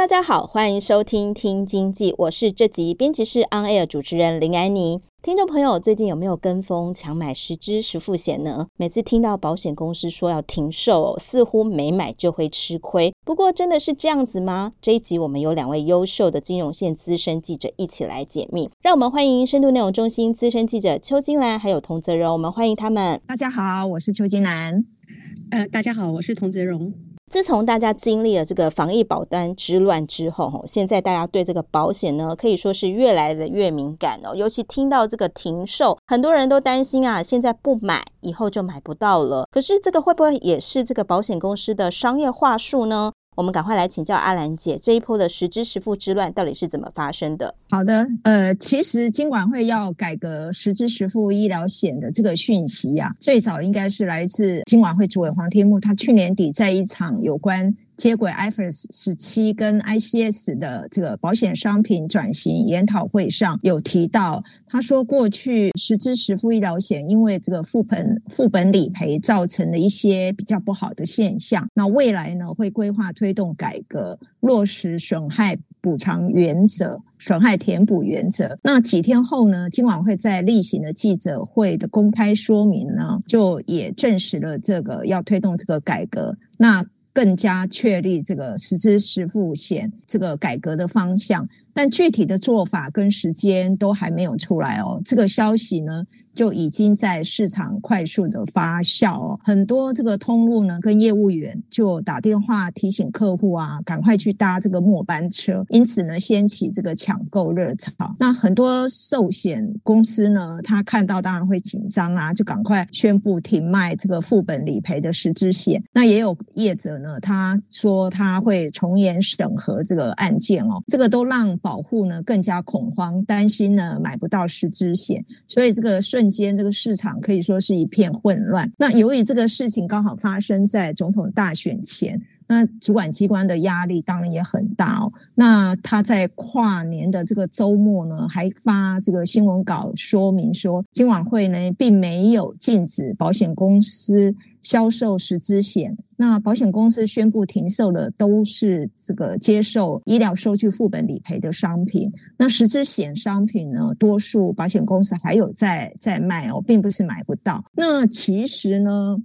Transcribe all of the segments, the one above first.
大家好，欢迎收听听经济，我是这集编辑室 On Air 主持人林安妮。听众朋友，最近有没有跟风抢买十支十付险呢？每次听到保险公司说要停售，似乎没买就会吃亏。不过，真的是这样子吗？这一集我们有两位优秀的金融线资深记者一起来解密。让我们欢迎深度内容中心资深记者邱金兰还有童泽荣，我们欢迎他们。大家好，我是邱金兰。呃，大家好，我是童泽荣。自从大家经历了这个防疫保单之乱之后，现在大家对这个保险呢，可以说是越来的越敏感哦。尤其听到这个停售，很多人都担心啊，现在不买，以后就买不到了。可是这个会不会也是这个保险公司的商业话术呢？我们赶快来请教阿兰姐，这一波的实支实付之乱到底是怎么发生的？好的，呃，其实金管会要改革实支实付医疗险的这个讯息呀、最早应该是来自金管会主委黄天牧，他去年底在一场有关。接轨 IFRS 十七跟 ICS 的这个保险商品转型研讨会上有提到，他说过去实支实付医疗险因为这个副本副本理赔造成了一些比较不好的现象，那未来呢会规划推动改革，落实损害补偿原则、损害填补原则。那几天后呢，今晚会在例行的记者会的公开说明呢，就也证实了这个要推动这个改革。那更加确立这个实支实付险这个改革的方向，但具体的做法跟时间都还没有出来哦。这个消息呢，就已经在市场快速的发酵哦，很多这个通路呢跟业务员就打电话提醒客户啊，赶快去搭这个末班车，因此呢掀起这个抢购热潮。那很多寿险公司呢，他看到当然会紧张啊，就赶快宣布停卖这个副本理赔的实质险。那也有业者呢，他说他会从严审核这个案件哦，这个都让保护呢更加恐慌，担心呢买不到实支险，所以这个瞬间这个市场可以说是一片混乱。那由于这个事情刚好发生在总统大选前，那主管机关的压力当然也很大哦。那他在跨年的这个周末呢，还发这个新闻稿说明说，今晚会呢并没有禁止保险公司。销售实支险，那保险公司宣布停售的都是这个接受医疗收据副本理赔的商品。那实支险商品呢，多数保险公司还有在在卖哦，并不是买不到。那其实呢，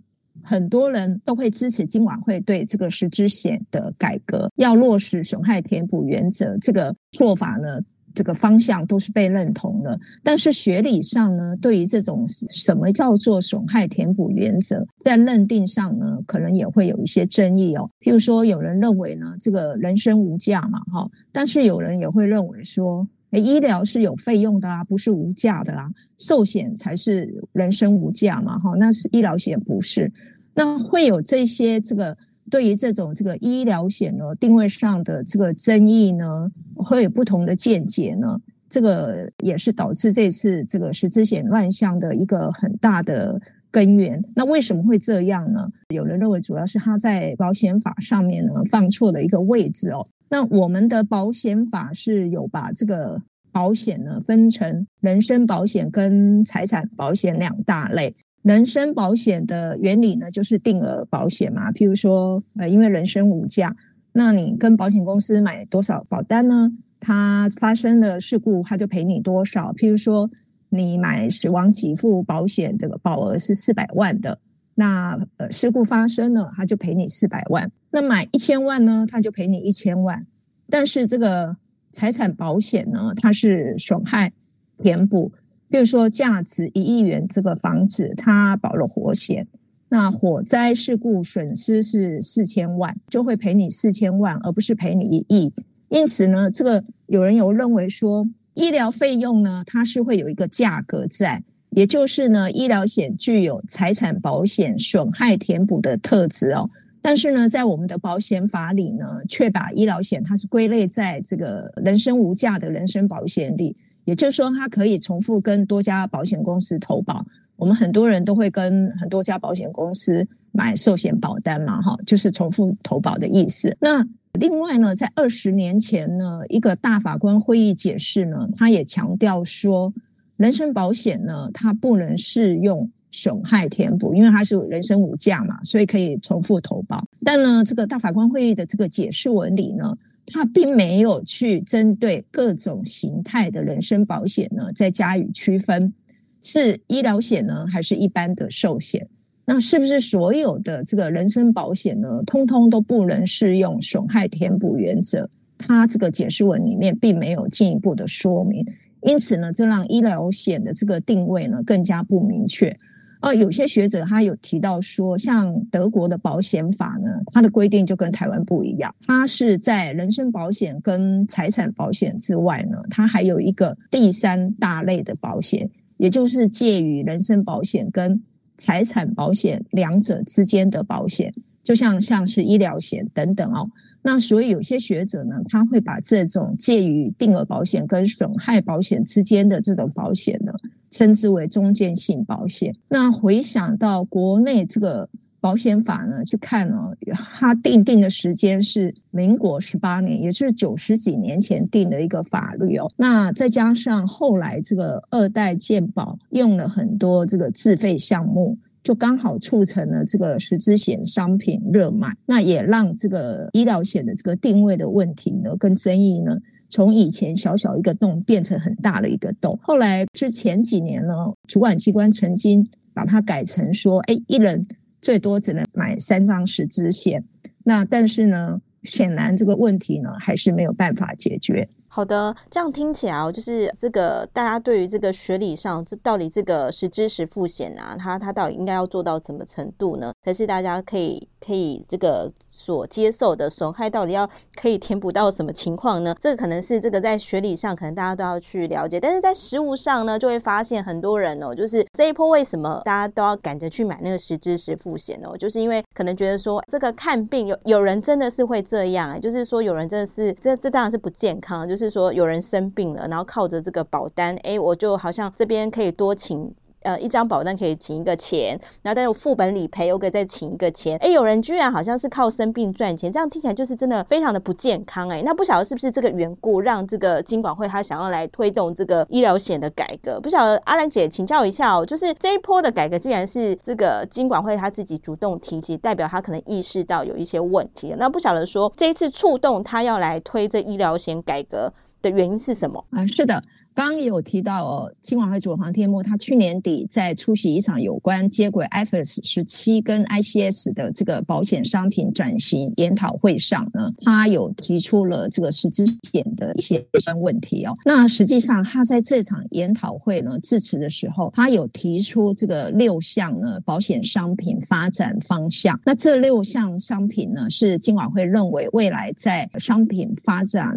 很多人都会支持金管会对这个实支险的改革，要落实损害填补原则，这个做法呢。这个方向都是被认同的，但是学理上呢，对于这种什么叫做损害填补原则，在认定上呢，可能也会有一些争议哦。譬如说，有人认为呢，这个人身无价嘛，哈，但是有人也会认为说，诶，医疗是有费用的啊，不是无价的啦，寿险才是人生无价嘛，哈，那是医疗险不是，那会有这些这个。对于这种这个医疗险呢，定位上的这个争议呢，会有不同的见解呢。这个也是导致这次这个实支险乱象的一个很大的根源。那为什么会这样呢？有人认为主要是他在保险法上面呢放错了一个位置哦。那我们的保险法是有把这个保险呢分成人身保险跟财产保险两大类。人身保险的原理呢，就是定额保险嘛。譬如说，呃，因为人身无价，那你跟保险公司买多少保单呢？它发生了事故，它就赔你多少。譬如说，你买死亡给付保险，这个保额是四百万的，那呃事故发生了，它就赔你四百万。那买一千万呢，它就赔你一千万。但是这个财产保险呢，它是损害填补。比如说，价值一亿元这个房子，它保了火险，那火灾事故损失是四千万，就会赔你四千万，而不是赔你一亿。因此呢，这个有人有认为说，医疗费用呢，它是会有一个价格在，也就是呢，医疗险具有财产保险损害填补的特质哦。但是呢，在我们的保险法里呢，却把医疗险它是归类在这个人身无价的人身保险里，也就是说，它可以重复跟多家保险公司投保。我们很多人都会跟很多家保险公司买寿险保单嘛，哈，就是重复投保的意思。那另外呢，在二十年前呢，一个大法官会议解释呢，他也强调说，人身保险呢，它不能适用。损害填补，因为它是人身无价嘛，所以可以重复投保。但呢，这个大法官会议的这个解释文里呢，它并没有去针对各种形态的人身保险呢，再加以区分，是医疗险呢，还是一般的寿险？那是不是所有的这个人身保险呢，通通都不能适用损害填补原则？它这个解释文里面并没有进一步的说明，因此呢，这让医疗险的这个定位呢，更加不明确。啊，有些学者他有提到说，像德国的保险法呢，它的规定就跟台湾不一样。它是在人身保险跟财产保险之外呢，它还有一个第三大类的保险，也就是介于人身保险跟财产保险两者之间的保险，就像像是医疗险等等哦。那所以有些学者呢，他会把这种介于定额保险跟损害保险之间的这种保险呢，称之为中间性保险。那回想到国内这个保险法呢，去看哦，它订定的时间是民国十八年，也就是九十几年前定的一个法律哦。那再加上后来这个二代健保用了很多这个自费项目，就刚好促成了这个实支险商品热卖，那也让这个医疗险的这个定位的问题呢，跟争议呢。从以前小小一个洞变成很大的一个洞，后来是前几年呢，主管机关曾经把它改成说，哎，一人最多只能买三张十字线。那但是呢，显然这个问题呢，还是没有办法解决。好的，这样听起来哦，就是这个大家对于这个学理上，这到底这个实支实付险啊，它它到底应该要做到什么程度呢？才是大家可以可以这个所接受的损害，到底要可以填补到什么情况呢？这个可能是这个在学理上可能大家都要去了解，但是在实务上呢，就会发现很多人哦，就是这一波为什么大家都要赶着去买那个实支实付险哦，就是因为可能觉得说这个看病有有人真的是会这样，就是说有人真的是这这当然是不健康，就是。是说有人生病了，然后靠着这个保单，哎，我就好像这边可以多请呃一张保单可以请一个钱，然后再有副本理赔，又可以再请一个钱，哎，有人居然好像是靠生病赚钱，这样听起来就是真的非常的不健康哎。那不晓得是不是这个缘故，让这个金管会他想要来推动这个医疗险的改革？不晓得阿兰姐请教一下哦，就是这一波的改革，既然是这个金管会他自己主动提及，代表他可能意识到有一些问题。那不晓得说这一次触动他要来推这医疗险改革的原因是什么？啊，是的。刚也有提到哦，金管会主委黄天牧，他去年底在出席一场有关接轨 IFRS 十七跟 ICS 的这个保险商品转型研讨会上呢，他有提出了这个实支险的一些相问题哦。那实际上他在这场研讨会呢致辞的时候，他有提出这个六项呢保险商品发展方向。那这六项商品呢，是金管会认为未来在商品发展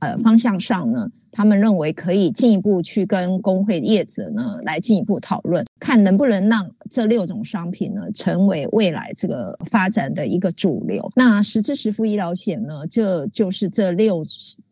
呃方向上呢。他们认为可以进一步去跟工会业者呢来进一步讨论，看能不能让这六种商品呢成为未来这个发展的一个主流。那实支实付医疗险呢，这就是这六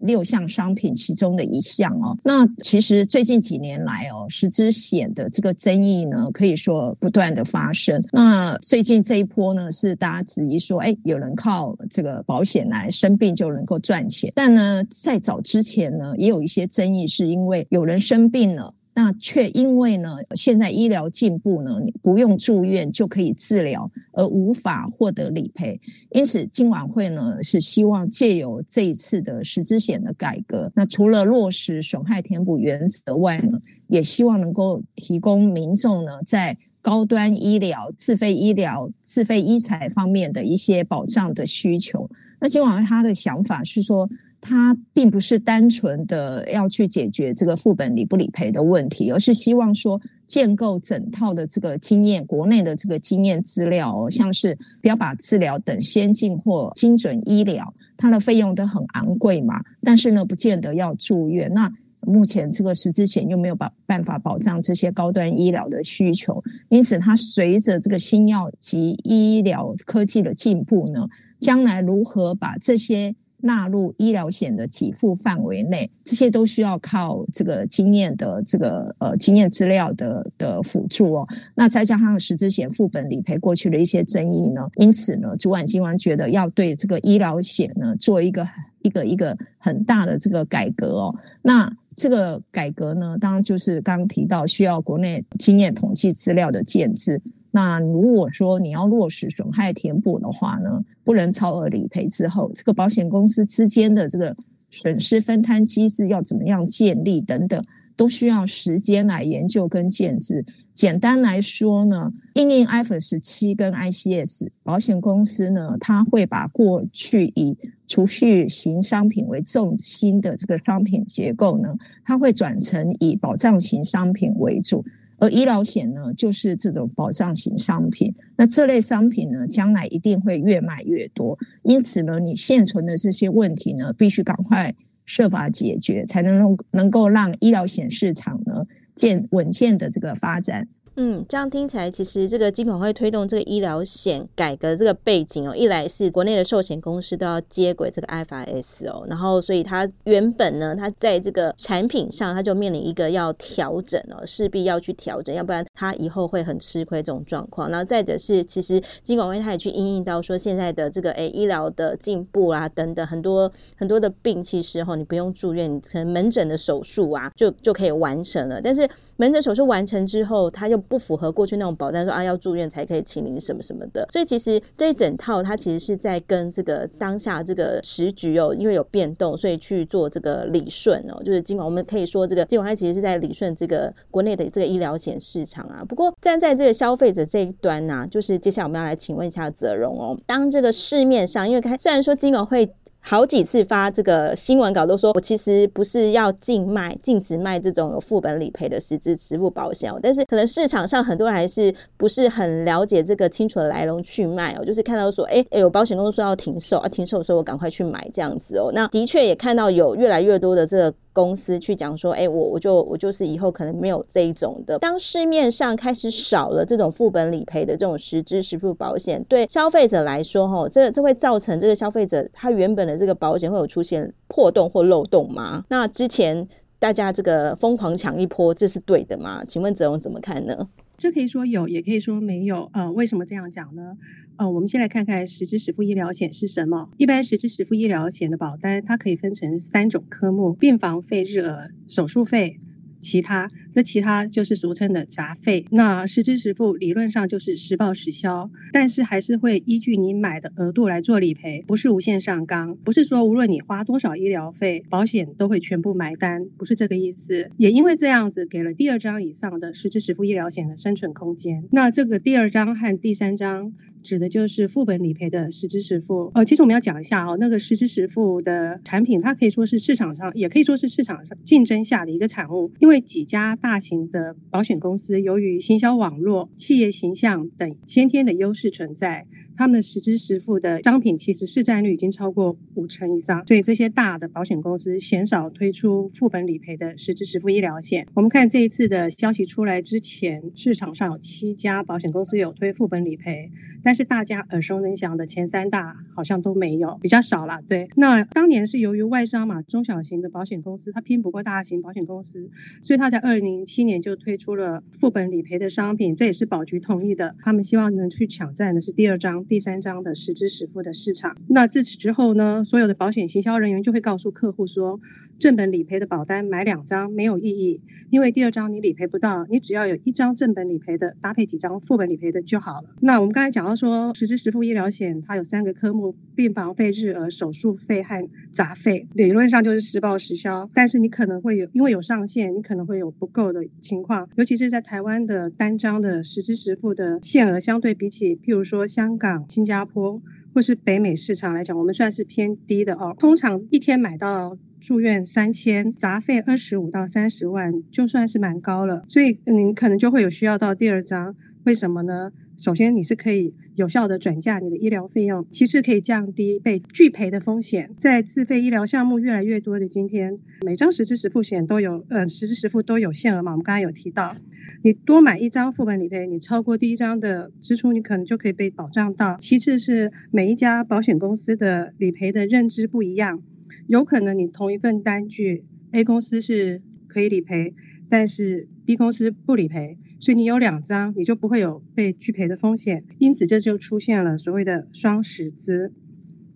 六项商品其中的一项哦。那其实最近几年来哦，实支险的这个争议呢，可以说不断的发生。那最近这一波呢，是大家质疑说，哎，有人靠这个保险来生病就能够赚钱，但呢，在早之前呢，也有一些争议，是因为有人生病了。那却因为呢，现在医疗进步呢，你不用住院就可以治疗，而无法获得理赔。因此，金管会呢是希望借由这一次的实支险的改革，那除了落实损害填补原则外呢，也希望能够提供民众呢在高端医疗、自费医疗、自费医材方面的一些保障的需求。那金管会他的想法是说。它并不是单纯的要去解决这个副本理不理赔的问题，而是希望说建构整套的这个经验，国内的这个经验资料哦，像是标靶治疗等先进或精准医疗，它的费用都很昂贵嘛，但是呢，不见得要住院。那目前这个实支险又没有办办法保障这些高端医疗的需求，因此它随着这个新药及医疗科技的进步呢，将来如何把这些纳入医疗险的给付范围内，这些都需要靠这个经验的这个呃经验资料的的辅助哦。那再加上实支险副本理赔过去的一些争议呢，因此呢，主管机关觉得要对这个医疗险呢做一个一个一个很大的这个改革哦。那这个改革呢，当然就是刚刚提到需要国内经验统计资料的建置。那如果说你要落实损害填补的话呢，不能超额理赔之后，这个保险公司之间的这个损失分摊机制要怎么样建立等等，都需要时间来研究跟建置。简单来说呢，因应 iPhone 十七跟 ICS，保险公司呢，它会把过去以储蓄型商品为重心的这个商品结构呢，它会转成以保障型商品为主。而医疗险呢，就是这种保障型商品。那这类商品呢，将来一定会越卖越多。因此呢，你现存的这些问题呢，必须赶快设法解决，才能能够让医疗险市场呢，健稳健的这个发展。嗯，这样听起来，其实这个金管会推动这个医疗险改革这个背景哦，一来是国内的寿险公司都要接轨这个 IFRS 哦，然后所以它原本呢，它在这个产品上，它就面临一个要调整哦，势必要去调整，要不然它以后会很吃亏这种状况。然后再者是，其实金管会它也去因应到说现在的这个诶医疗的进步啊等等，很多很多的病其实哈，你不用住院，你可能门诊的手术啊就就可以完成了，但是。门诊手术完成之后，他又不符合过去那种保单，说啊要住院才可以请您什么什么的。所以其实这一整套，它其实是在跟这个当下这个时局哦，因为有变动，所以去做这个理顺哦。就是尽管我们可以说，这个尽管它其实是在理顺这个国内的这个医疗险市场啊。不过站在这个消费者这一端呢、就是接下来我们要来请问一下泽荣哦，当这个市面上，因为看虽然说金管会。好几次发这个新闻稿都说，我其实不是要禁卖、禁止卖这种有副本理赔的实支实付保险，但是可能市场上很多人还是不是很了解这个清楚的来龙去脉哦，就是看到说，哎，有保险公司说要停售啊，停售所以我赶快去买这样子哦，那的确也看到有越来越多的这个。公司去讲说，哎、我我就我就是以后可能没有这一种的。当市面上开始少了这种副本理赔的这种实支实付保险，对消费者来说，哈，这这会造成这个消费者他原本的这个保险会有出现破洞或漏洞吗？那之前大家这个疯狂抢一波，这是对的吗？请问泽荣怎么看呢？这可以说有，也可以说没有。呃，为什么这样讲呢？呃，我们先来看看实支实付医疗险是什么。一般实支实付医疗险的保单，它可以分成三种科目：病房费、日额、手术费。其他，这其他就是俗称的杂费。那实支实付理论上就是实报实销，但是还是会依据你买的额度来做理赔，不是无限上纲，不是说无论你花多少医疗费，保险都会全部买单，不是这个意思。也因为这样子，给了第二张以上的实支实付医疗险的生存空间。那这个第二张和第三张。指的就是副本理赔的实支实付。呃，其实我们要讲一下哦，那个实支实付的产品，它可以说是市场上，也可以说是市场上竞争下的一个产物。因为几家大型的保险公司，由于行销网络、企业形象等先天的优势存在。他们的实支实付的商品其实市占率已经超过五成以上，所以这些大的保险公司鲜少推出副本理赔的实支实付医疗险。我们看这一次的消息出来之前，市场上有七家保险公司有推副本理赔，但是大家耳熟能详的前三大好像都没有，比较少了。对，那当年是由于外商嘛，中小型的保险公司它拼不过大型保险公司，所以他在二零零七年就推出了副本理赔的商品，这也是保局同意的。他们希望能去抢占的是第二张。第三章的实支实付的市场，那自此之后呢，所有的保险行销人员就会告诉客户说，正本理赔的保单买两张没有意义，因为第二张你理赔不到，你只要有一张正本理赔的，搭配几张副本理赔的就好了。那我们刚才讲到说，实支实付医疗险它有三个科目：病房费、日额、手术费和杂费，理论上就是实报实销，但是你可能会有，因为有上限，你可能会有不够的情况，尤其是在台湾的单张的实支实付的限额相对比起，譬如说香港、新加坡。或是北美市场来讲，我们算是偏低的哦。通常一天买到住院三千，杂费二十五到三十万，就算是蛮高了。所以您可能就会有需要到第二张，为什么呢？首先，你是可以有效的转嫁你的医疗费用，其次可以降低被拒赔的风险。在自费医疗项目越来越多的今天，每张实支实付险都有，呃，实支实付都有限额嘛。我们刚才有提到，你多买一张副本理赔，你超过第一张的支出，你可能就可以被保障到。其次是每一家保险公司的理赔的认知不一样，有可能你同一份单据，A 公司是可以理赔，但是 B 公司不理赔。所以你有两张，你就不会有被拒赔的风险，因此这就出现了所谓的双十资。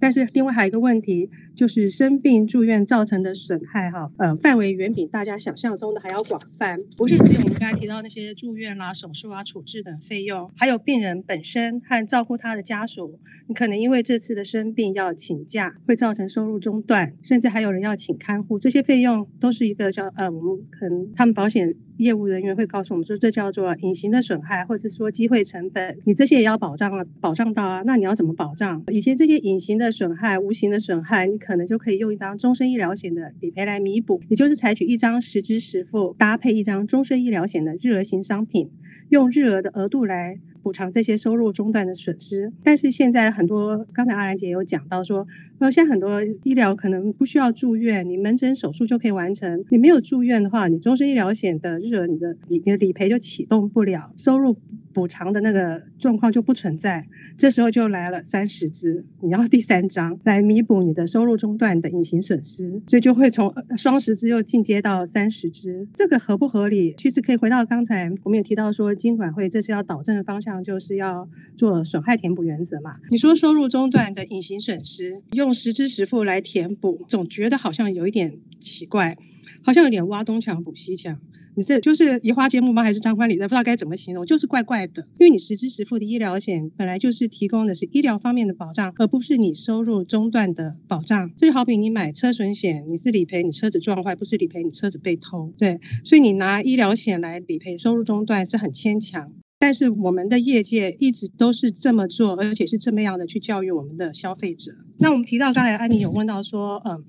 但是另外还有一个问题，就是生病住院造成的损害，哈，呃，范围远比大家想象中的还要广泛，不是只有我们刚才提到那些住院啦、手术啊、处置等费用，还有病人本身和照顾他的家属，你可能因为这次的生病要请假，会造成收入中断，甚至还有人要请看护，这些费用都是一个叫呃，我们可能他们保险业务人员会告诉我们说，这叫做隐形的损害，或者是说机会成本，你这些也要保障了，保障到啊，那你要怎么保障？以前这些隐形的。损害、无形的损害，你可能就可以用一张终身医疗险的理赔来弥补，也就是采取一张实支实付搭配一张终身医疗险的日额型商品，用日额的额度来补偿这些收入中断的损失。但是现在很多，刚才阿兰姐有讲到说，呃，现在很多医疗可能不需要住院，你门诊手术就可以完成。你没有住院的话，你终身医疗险的日额，你的你的理赔就启动不了，收入补偿的那个状况就不存在。这时候就来了三十支，你要第三张来弥补你的收入中断的隐形损失，所以就会从双十支又进阶到三十支，这个合不合理？其实可以回到刚才我们也提到说，金管会这是要导正的方向，就是要做损害填补原则嘛。你说收入中断的隐形损失用实支实付来填补，总觉得好像有一点奇怪，好像有点挖东墙补西墙。你这就是移花接木吗？还是张冠李戴？不知道该怎么形容，就是怪怪的。因为你实支实付的医疗险本来就是提供的是医疗方面的保障，而不是你收入中断的保障。就好比你买车损险，你是理赔你车子撞坏，不是理赔你车子被偷。对，所以你拿医疗险来理赔收入中断是很牵强。但是我们的业界一直都是这么做，而且是这么样的去教育我们的消费者。那我们提到刚才安妮有问到说，嗯。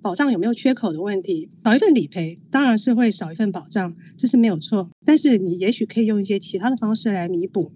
保障有没有缺口的问题？少一份理赔当然是会少一份保障，这是没有错。但是你也许可以用一些其他的方式来弥补。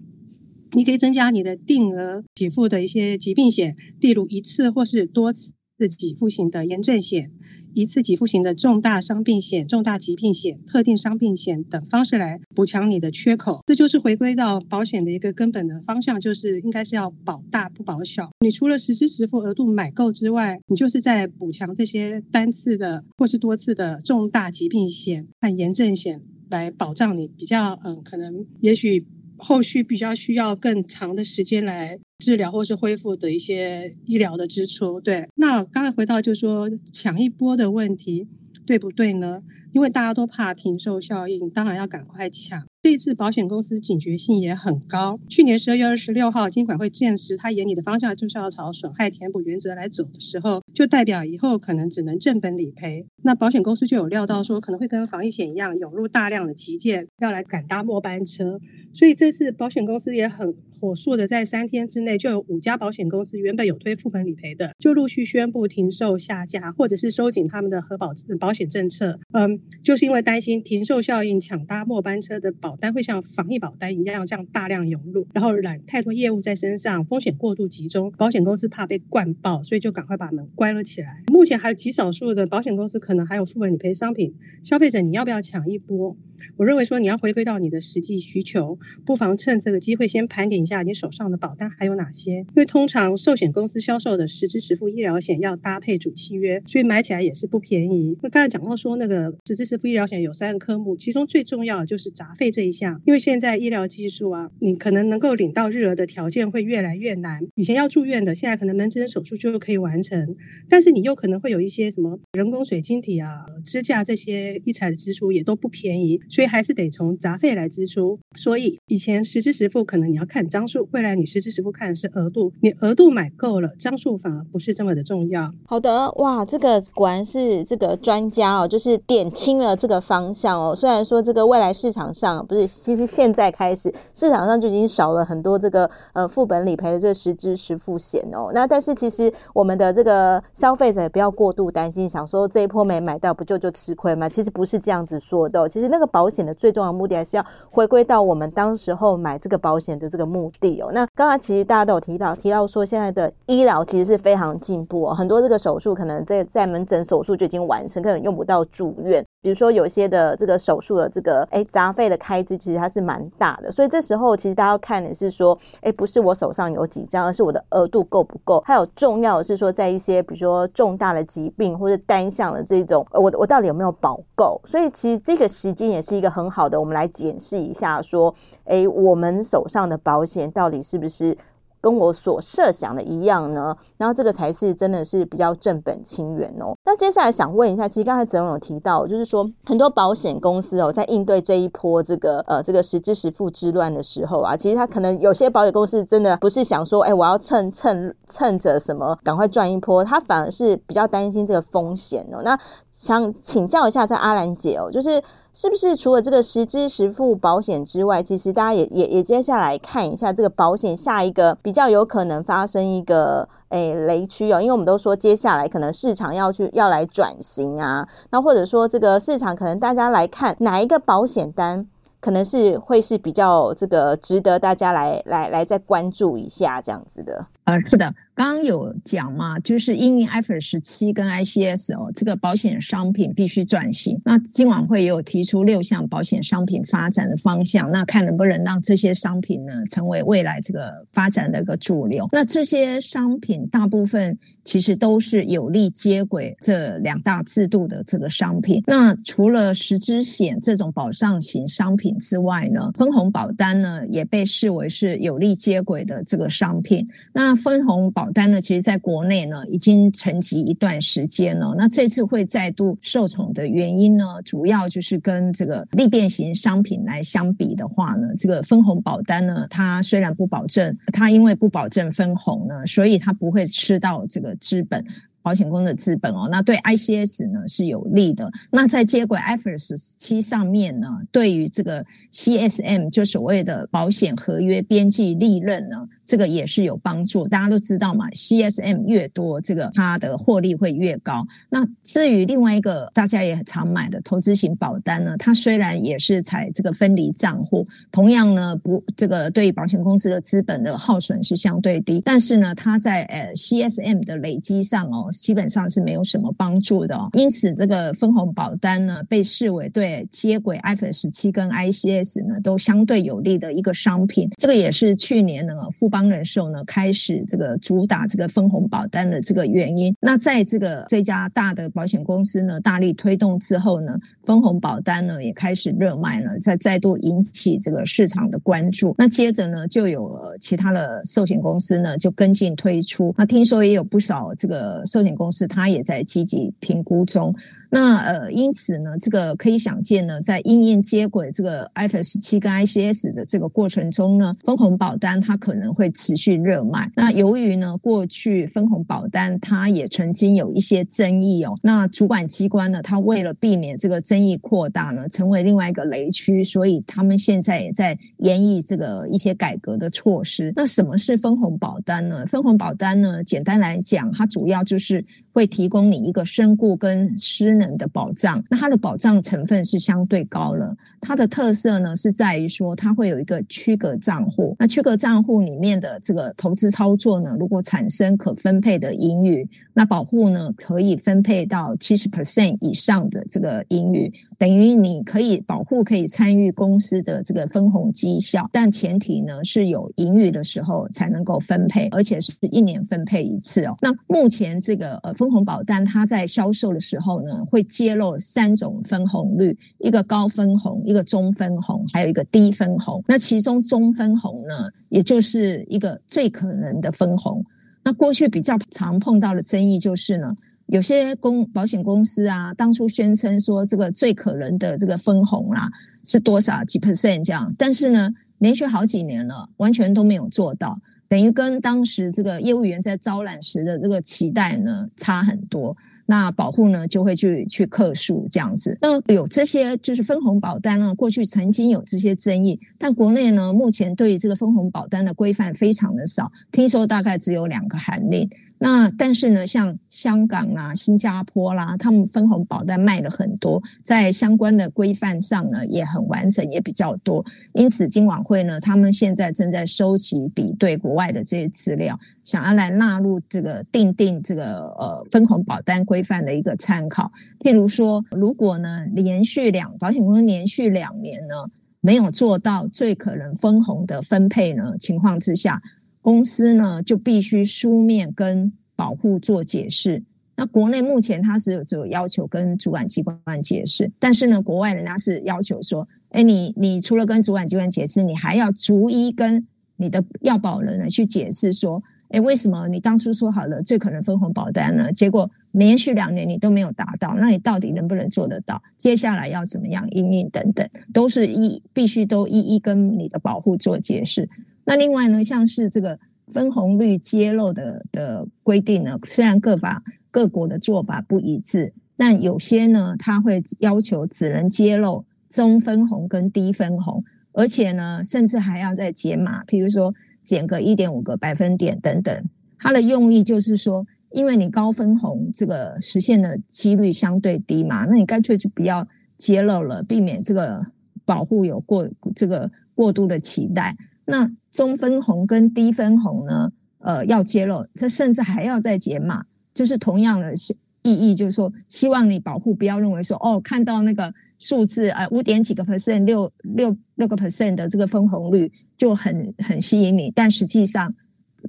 你可以增加你的定额给付的一些疾病险，例如一次或是多次给付型的炎症险。一次给付型的重大伤病险、重大疾病险、特定伤病险等方式来补强你的缺口，这就是回归到保险的一个根本的方向，就是应该是要保大不保小。你除了实支实付额度买够之外，你就是在补强这些单次的或是多次的重大疾病险和炎症险，来保障你比较嗯，可能也许。后续比较需要更长的时间来治疗或是恢复的一些医疗的支出，对。那刚才回到就是说抢一波的问题，对不对呢？因为大家都怕停售效应，当然要赶快抢。这一次保险公司警觉性也很高。去年十二月二十六号，金管会证实，他眼里的方向就是要朝损害填补原则来走的时候，就代表以后可能只能正本理赔。那保险公司就有料到说，可能会跟防疫险一样，涌入大量的急件，要来赶搭末班车。所以这次保险公司也很火速的，在三天之内，就有五家保险公司原本有推副本理赔的，就陆续宣布停售下架，或者是收紧他们的核保保险政策。嗯，就是因为担心停售效应，抢搭末班车的保。保单会像防疫保单一样这样大量涌入，然后揽太多业务在身上，风险过度集中，保险公司怕被灌爆，所以就赶快把门关了起来。目前还有极少数的保险公司可能还有副本理赔商品，消费者你要不要抢一波？我认为说你要回归到你的实际需求，不妨趁这个机会先盘点一下你手上的保单还有哪些，因为通常寿险公司销售的实支实付医疗险要搭配主契约，所以买起来也是不便宜。那刚才讲到说那个实支实付医疗险有三个科目，其中最重要的就是杂费这。一项，因为现在医疗技术啊，你可能能够领到日额的条件会越来越难。以前要住院的，现在可能门诊手术就可以完成，但是你又可能会有一些什么人工水晶体啊、支架这些医材的支出也都不便宜，所以还是得从杂费来支出。所以以前实支实付可能你要看张数，未来你实支实付看的是额度，你额度买够了，张数反而不是这么的重要。好的，哇，这个果然是这个专家哦，就是点清了这个方向哦。虽然说这个未来市场上不是，其实现在开始市场上就已经少了很多这个呃副本理赔的这个实支实付险哦。那但是其实我们的这个消费者也不要过度担心，想说这一波没买到不就就吃亏吗？其实不是这样子说的哦。其实那个保保险的最重要目的还是要回归到我们当时候买这个保险的这个目的哦。那刚才其实大家都有提到，提到说现在的医疗其实是非常进步哦，很多这个手术可能在在门诊手术就已经完成，根本用不到住院。比如说有些的这个手术的这个诶杂费的开支，其实它是蛮大的。所以这时候其实大家要看的是说，诶不是我手上有几张，而是我的额度够不够。还有重要的是说，在一些比如说重大的疾病或者单项的这种，我我到底有没有保够？所以其实这个时间也是一个很好的，我们来检视一下说，诶我们手上的保险到底是不是？跟我所设想的一样呢，然后这个才是真的是比较正本清源哦。那接下来想问一下，其实刚才泽荣有提到，就是说很多保险公司哦，在应对这一波这个呃这个实支实付之乱的时候啊，其实他可能有些保险公司真的不是想说，哎，我要趁趁趁着什么赶快赚一波，他反而是比较担心这个风险哦。那想请教一下，在阿兰姐哦，就是。是不是除了这个实支实付保险之外，其实大家也也也接下来看一下这个保险下一个比较有可能发生一个诶雷区哦，因为我们都说接下来可能市场要去要来转型啊，那或者说这个市场可能大家来看哪一个保险单可能是会是比较这个值得大家来来来再关注一下这样子的。呃，是的。刚刚有讲嘛，就是因应 IFRS 十七跟 ICS 哦，这个保险商品必须转型。那今晚会也有提出六项保险商品发展的方向，那看能不能让这些商品呢成为未来这个发展的一个主流。那这些商品大部分其实都是有力接轨这两大制度的这个商品。那除了实支险这种保障型商品之外呢，分红保单呢也被视为是有力接轨的这个商品。那分红保单呢，其实在国内呢已经沉寂一段时间了。那这次会再度受宠的原因呢，主要就是跟这个利变型商品来相比的话呢，这个分红保单呢，它虽然不保证，它因为不保证分红呢，所以它不会吃到这个资本。保险公司的资本哦，那对 ICS 呢是有利的。那在接轨 IFRS 17上面呢，对于这个 CSM 就所谓的保险合约边际利润呢，这个也是有帮助。大家都知道嘛，CSM 越多，这个它的获利会越高。那至于另外一个大家也很常买的投资型保单呢，它虽然也是采这个分离账户，同样呢不这个对于保险公司的资本的耗损是相对低，但是呢它在呃 CSM 的累积上哦。基本上是没有什么帮助的哦，因此这个分红保单呢，被视为对接轨 IFRS 17跟 ICS 呢都相对有利的一个商品。这个也是去年呢富邦人寿呢开始这个主打这个分红保单的这个原因。那在这个这家大的保险公司呢大力推动之后呢，分红保单呢也开始热卖了，再再度引起这个市场的关注。那接着呢就有其他的寿险公司呢就跟进推出。那听说也有不少这个寿险公司它也在积极评估中。那呃，因此呢，这个可以想见呢，在因应接轨这个 IFRS 17跟 ICS 的这个过程中呢，分红保单它可能会持续热卖。那由于呢，过去分红保单它也曾经有一些争议哦，那主管机关呢，它为了避免这个争议扩大呢，成为另外一个雷区，所以他们现在也在研议这个一些改革的措施。那什么是分红保单呢？分红保单呢，简单来讲，它主要就是。会提供你一个身故跟失能的保障，那它的保障成分是相对高了。它的特色呢是在于说，它会有一个区隔账户。那区隔账户里面的这个投资操作呢，如果产生可分配的盈余，那保护呢可以分配到七十 percent 以上的这个盈余，等于你可以保护可以参与公司的这个分红绩效，但前提呢是有盈余的时候才能够分配，而且是一年分配一次哦。那目前这个呃。分红保单，它在销售的时候呢，会揭露三种分红率：一个高分红，一个中分红，还有一个低分红。那其中中分红呢，也就是一个最可能的分红。那过去比较常碰到的争议就是呢，有些公保险公司啊，当初宣称说这个最可能的这个分红啦、是多少几 percent 这样，但是呢，连续好几年了，完全都没有做到，等于跟当时这个业务员在招揽时的这个期待呢差很多。那保护呢就会去去克数这样子。那有这些就是分红保单呢，过去曾经有这些争议，但国内呢目前对于这个分红保单的规范非常的少，听说大概只有两个函令。那但是呢，像香港啊、新加坡啦，他们分红保单卖了很多，在相关的规范上呢也很完整，也比较多。因此，金管会呢，他们现在正在收集比对国外的这些资料，想要来纳入这个定定这个呃分红保单规范的一个参考。譬如说，如果呢连续两保险公司连续两年呢没有做到最可能分红的分配呢情况之下。公司呢就必须书面跟保护做解释。那国内目前它是有只有要求跟主管机关解释，但是呢，国外人家是要求说，哎，你你除了跟主管机关解释，你还要逐一跟你的要保人呢去解释说，哎，为什么你当初说好了最可能分红保单呢？结果连续两年你都没有达到，那你到底能不能做得到？接下来要怎么样因应等等，都是一必须都一一跟你的保护做解释。那另外呢，像是这个分红率揭露的的规定呢，虽然各法各国的做法不一致，但有些呢，它会要求只能揭露中分红跟低分红，而且呢，甚至还要再减码，比如说减个一点五个百分点等等。它的用意就是说，因为你高分红这个实现的几率相对低嘛，那你干脆就不要揭露了，避免这个保护有过这个过度的期待。那中分红跟低分红呢？呃，要揭露，这甚至还要再解码，就是同样的意义，就是说，希望你保护不要认为说，哦，看到那个数字，呃，五点几个 percent，六六六个 percent 的这个分红率就很很吸引你，但实际上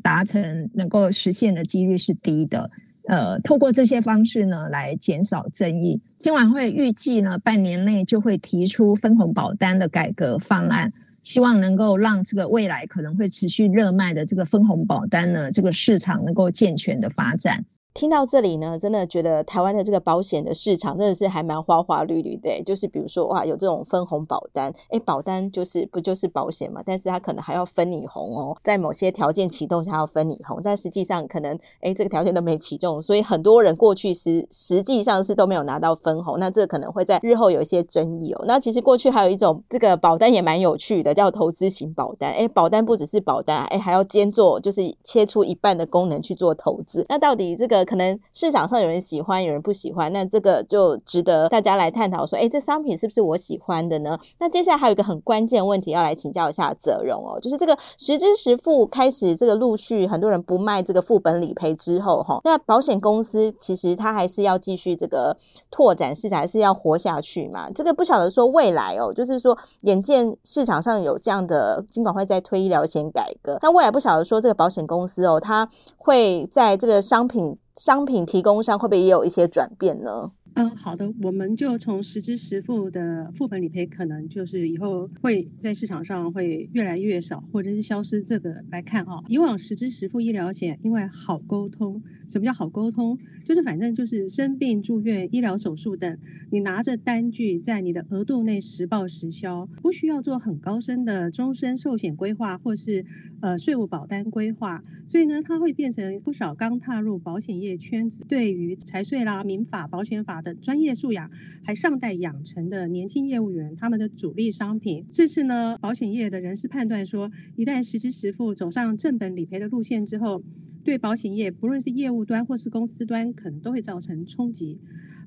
达成能够实现的几率是低的。呃，透过这些方式呢，来减少争议。金管会预计呢，半年内就会提出分红保单的改革方案。希望能够让这个未来可能会持续热卖的这个分红保单呢，这个市场能够健全的发展。听到这里呢，真的觉得台湾的这个保险的市场真的是还蛮花花绿绿的。就是比如说哇，有这种分红保单，诶，保单就是不就是保险嘛？但是它可能还要分你红哦，在某些条件启动下要分你红，但实际上可能诶，这个条件都没启动，所以很多人过去实实际上是都没有拿到分红。那这可能会在日后有一些争议哦。那其实过去还有一种这个保单也蛮有趣的，叫投资型保单。诶，保单不只是保单，诶，还要兼做就是切出一半的功能去做投资。那到底这个？可能市场上有人喜欢，有人不喜欢，那这个就值得大家来探讨说，哎，这商品是不是我喜欢的呢？那接下来还有一个很关键问题要来请教一下泽荣哦，就是这个实支实付开始这个陆续很多人不卖这个副本理赔之后，哈，那保险公司其实它还是要继续这个拓展市场，还是要活下去嘛？这个不晓得说未来哦，就是说眼见市场上有这样的金管会在推医疗险改革，那未来不晓得说这个保险公司哦，它会在这个商品。商品提供商会不会也有一些转变呢？嗯，好的，我们就从实支实付的副本理赔，可能就是以后会在市场上会越来越少，或者是消失这个来看啊。以往实支实付医疗险因为好沟通，什么叫好沟通？就是反正就是生病住院、医疗手术等，你拿着单据在你的额度内实报实销，不需要做很高深的终身寿险规划或是呃税务保单规划，所以呢，它会变成不少刚踏入保险业圈子，对于财税啦、民法、保险法。的专业素养还尚待养成的年轻业务员，他们的主力商品。这次呢，保险业的人士判断说，一旦实支实付走上正本理赔的路线之后，对保险业不论是业务端或是公司端，可能都会造成冲击。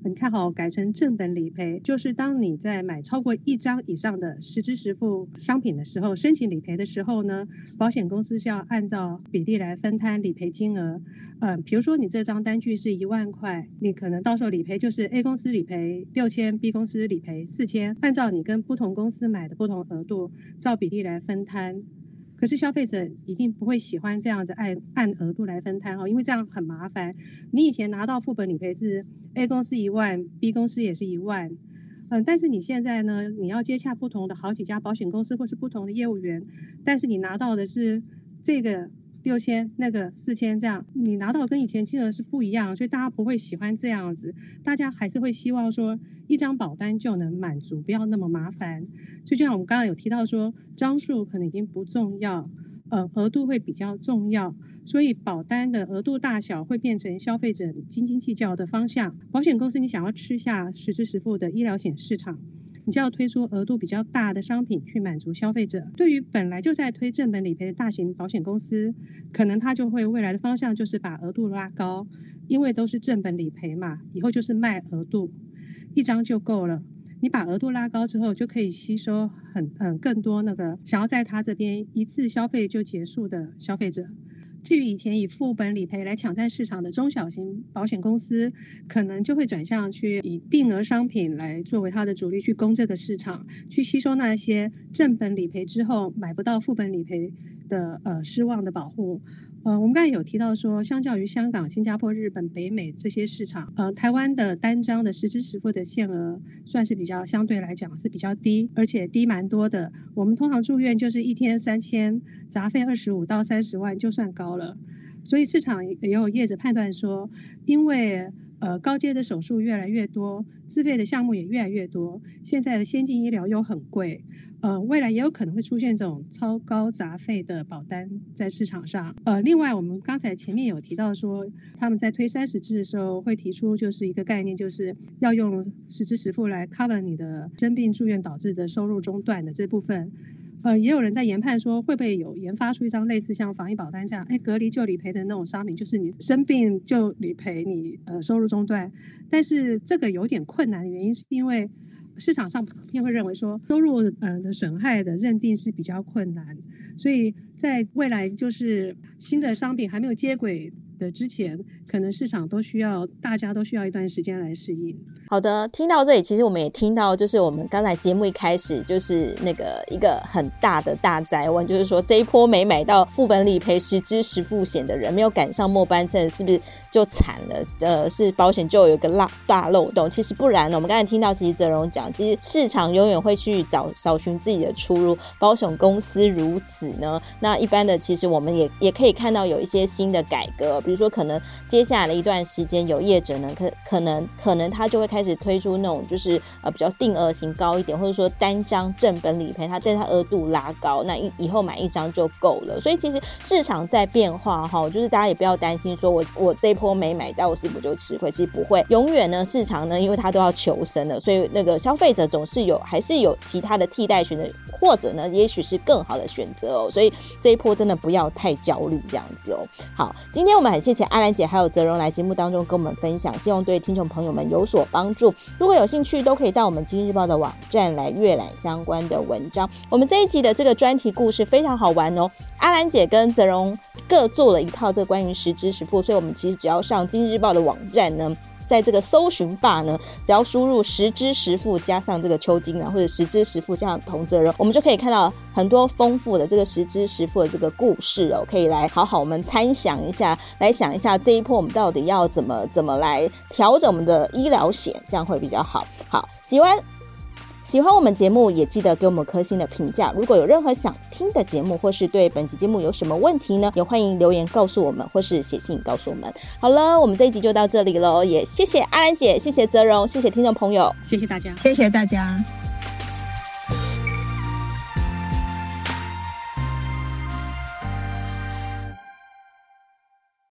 你看好改成正本理赔，就是当你在买超过一张以上的实支实付商品的时候，申请理赔的时候呢，保险公司是要按照比例来分摊理赔金额。嗯，比如说你这张单据是一万块，你可能到时候理赔就是 A 公司理赔六千，B 公司理赔四千，按照你跟不同公司买的不同额度，照比例来分摊。可是消费者一定不会喜欢这样子按按额度来分摊哦，因为这样很麻烦。你以前拿到副本理赔是 A 公司一万，B 公司也是一万，嗯，但是你现在呢，你要接洽不同的好几家保险公司或是不同的业务员，但是你拿到的是这个六千，那个四千，这样你拿到跟以前金额是不一样，所以大家不会喜欢这样子，大家还是会希望说一张保单就能满足，不要那么麻烦。就像我们刚刚有提到说，张数可能已经不重要。呃，额度会比较重要，所以保单的额度大小会变成消费者斤斤计较的方向。保险公司，你想要吃下实支实付的医疗险市场，你就要推出额度比较大的商品去满足消费者。对于本来就在推正本理赔的大型保险公司，可能它就会未来的方向就是把额度拉高，因为都是正本理赔嘛，以后就是卖额度，一张就够了。你把额度拉高之后，就可以吸收很嗯更多那个想要在他这边一次消费就结束的消费者。至于以前以副本理赔来抢占市场的中小型保险公司，可能就会转向去以定额商品来作为它的主力去攻这个市场，去吸收那些正本理赔之后买不到副本理赔的呃失望的保护。呃，我们刚才有提到说，相较于香港、新加坡、日本、北美这些市场，呃，台湾的单张的实支实付的限额算是比较相对来讲是比较低，而且低蛮多的。我们通常住院就是一天三千，杂费二十五到三十万就算高了。所以市场也有业者判断说，因为呃高阶的手术越来越多，自费的项目也越来越多，现在的先进医疗又很贵。呃，未来也有可能会出现这种超高杂费的保单在市场上。呃，另外我们刚才前面有提到说，他们在推三十支的时候会提出就是一个概念，就是要用实支实付来 cover 你的生病住院导致的收入中断的这部分。呃，也有人在研判说，会不会有研发出一张类似像防疫保单这样，哎，隔离就理赔的那种商品，就是你生病就理赔你呃收入中断。但是这个有点困难的原因是因为。市场上普遍会认为说，收入呃的损害的认定是比较困难，所以在未来就是新的商品还没有接轨的之前，可能市场都需要大家都需要一段时间来适应。好的，听到这里，其实我们也听到，就是我们刚才节目一开始就是那个一个很大的大灾问，就是说这一波没买到副本理赔实支实付险的人，没有赶上末班车，是不是就惨了？呃，是保险就有一个大大漏洞。其实不然呢，我们刚才听到，其实泽荣讲，其实市场永远会去找找寻自己的出路，保险公司如此呢。那一般的，其实我们也也可以看到有一些新的改革，比如说可能接下来的一段时间，有业者呢，可可能可能他就会开。始推出那种就是呃比较定额型高一点，或者说单张正本理赔，它在它额度拉高，那以以后买一张就够了。所以其实市场在变化哈，就是大家也不要担心说我我这一波没买到，我是不是就吃亏？其实不会，永远呢市场呢，因为它都要求生的，所以那个消费者总是有还是有其他的替代选择，或者呢也许是更好的选择哦。所以这一波真的不要太焦虑这样子哦。好，今天我们谢谢阿兰姐还有泽荣来节目当中跟我们分享，希望对听众朋友们有所帮。助，如果有兴趣，都可以到我们今日报的网站来阅览相关的文章。我们这一集的这个专题故事非常好玩哦。阿兰姐跟泽荣各做了一套这个关于实支实付，所以我们其实只要上今日报的网站呢。在这个搜寻霸呢，只要输入十支十付加上这个邱金啊，或者十支十付加上童泽荣，我们就可以看到很多丰富的这个十支十付的这个故事哦，可以来好好我们参详一下，来想一下这一波我们到底要怎么怎么来调整我们的医疗险，这样会比较好。好，喜欢。喜欢我们节目，也记得给我们颗星的评价。如果有任何想听的节目，或是对本期节目有什么问题呢，也欢迎留言告诉我们，或是写信告诉我们。好了，我们这一集就到这里喽，也谢谢阿兰姐，谢谢泽荣，谢谢听众朋友，谢谢大家，谢谢大家。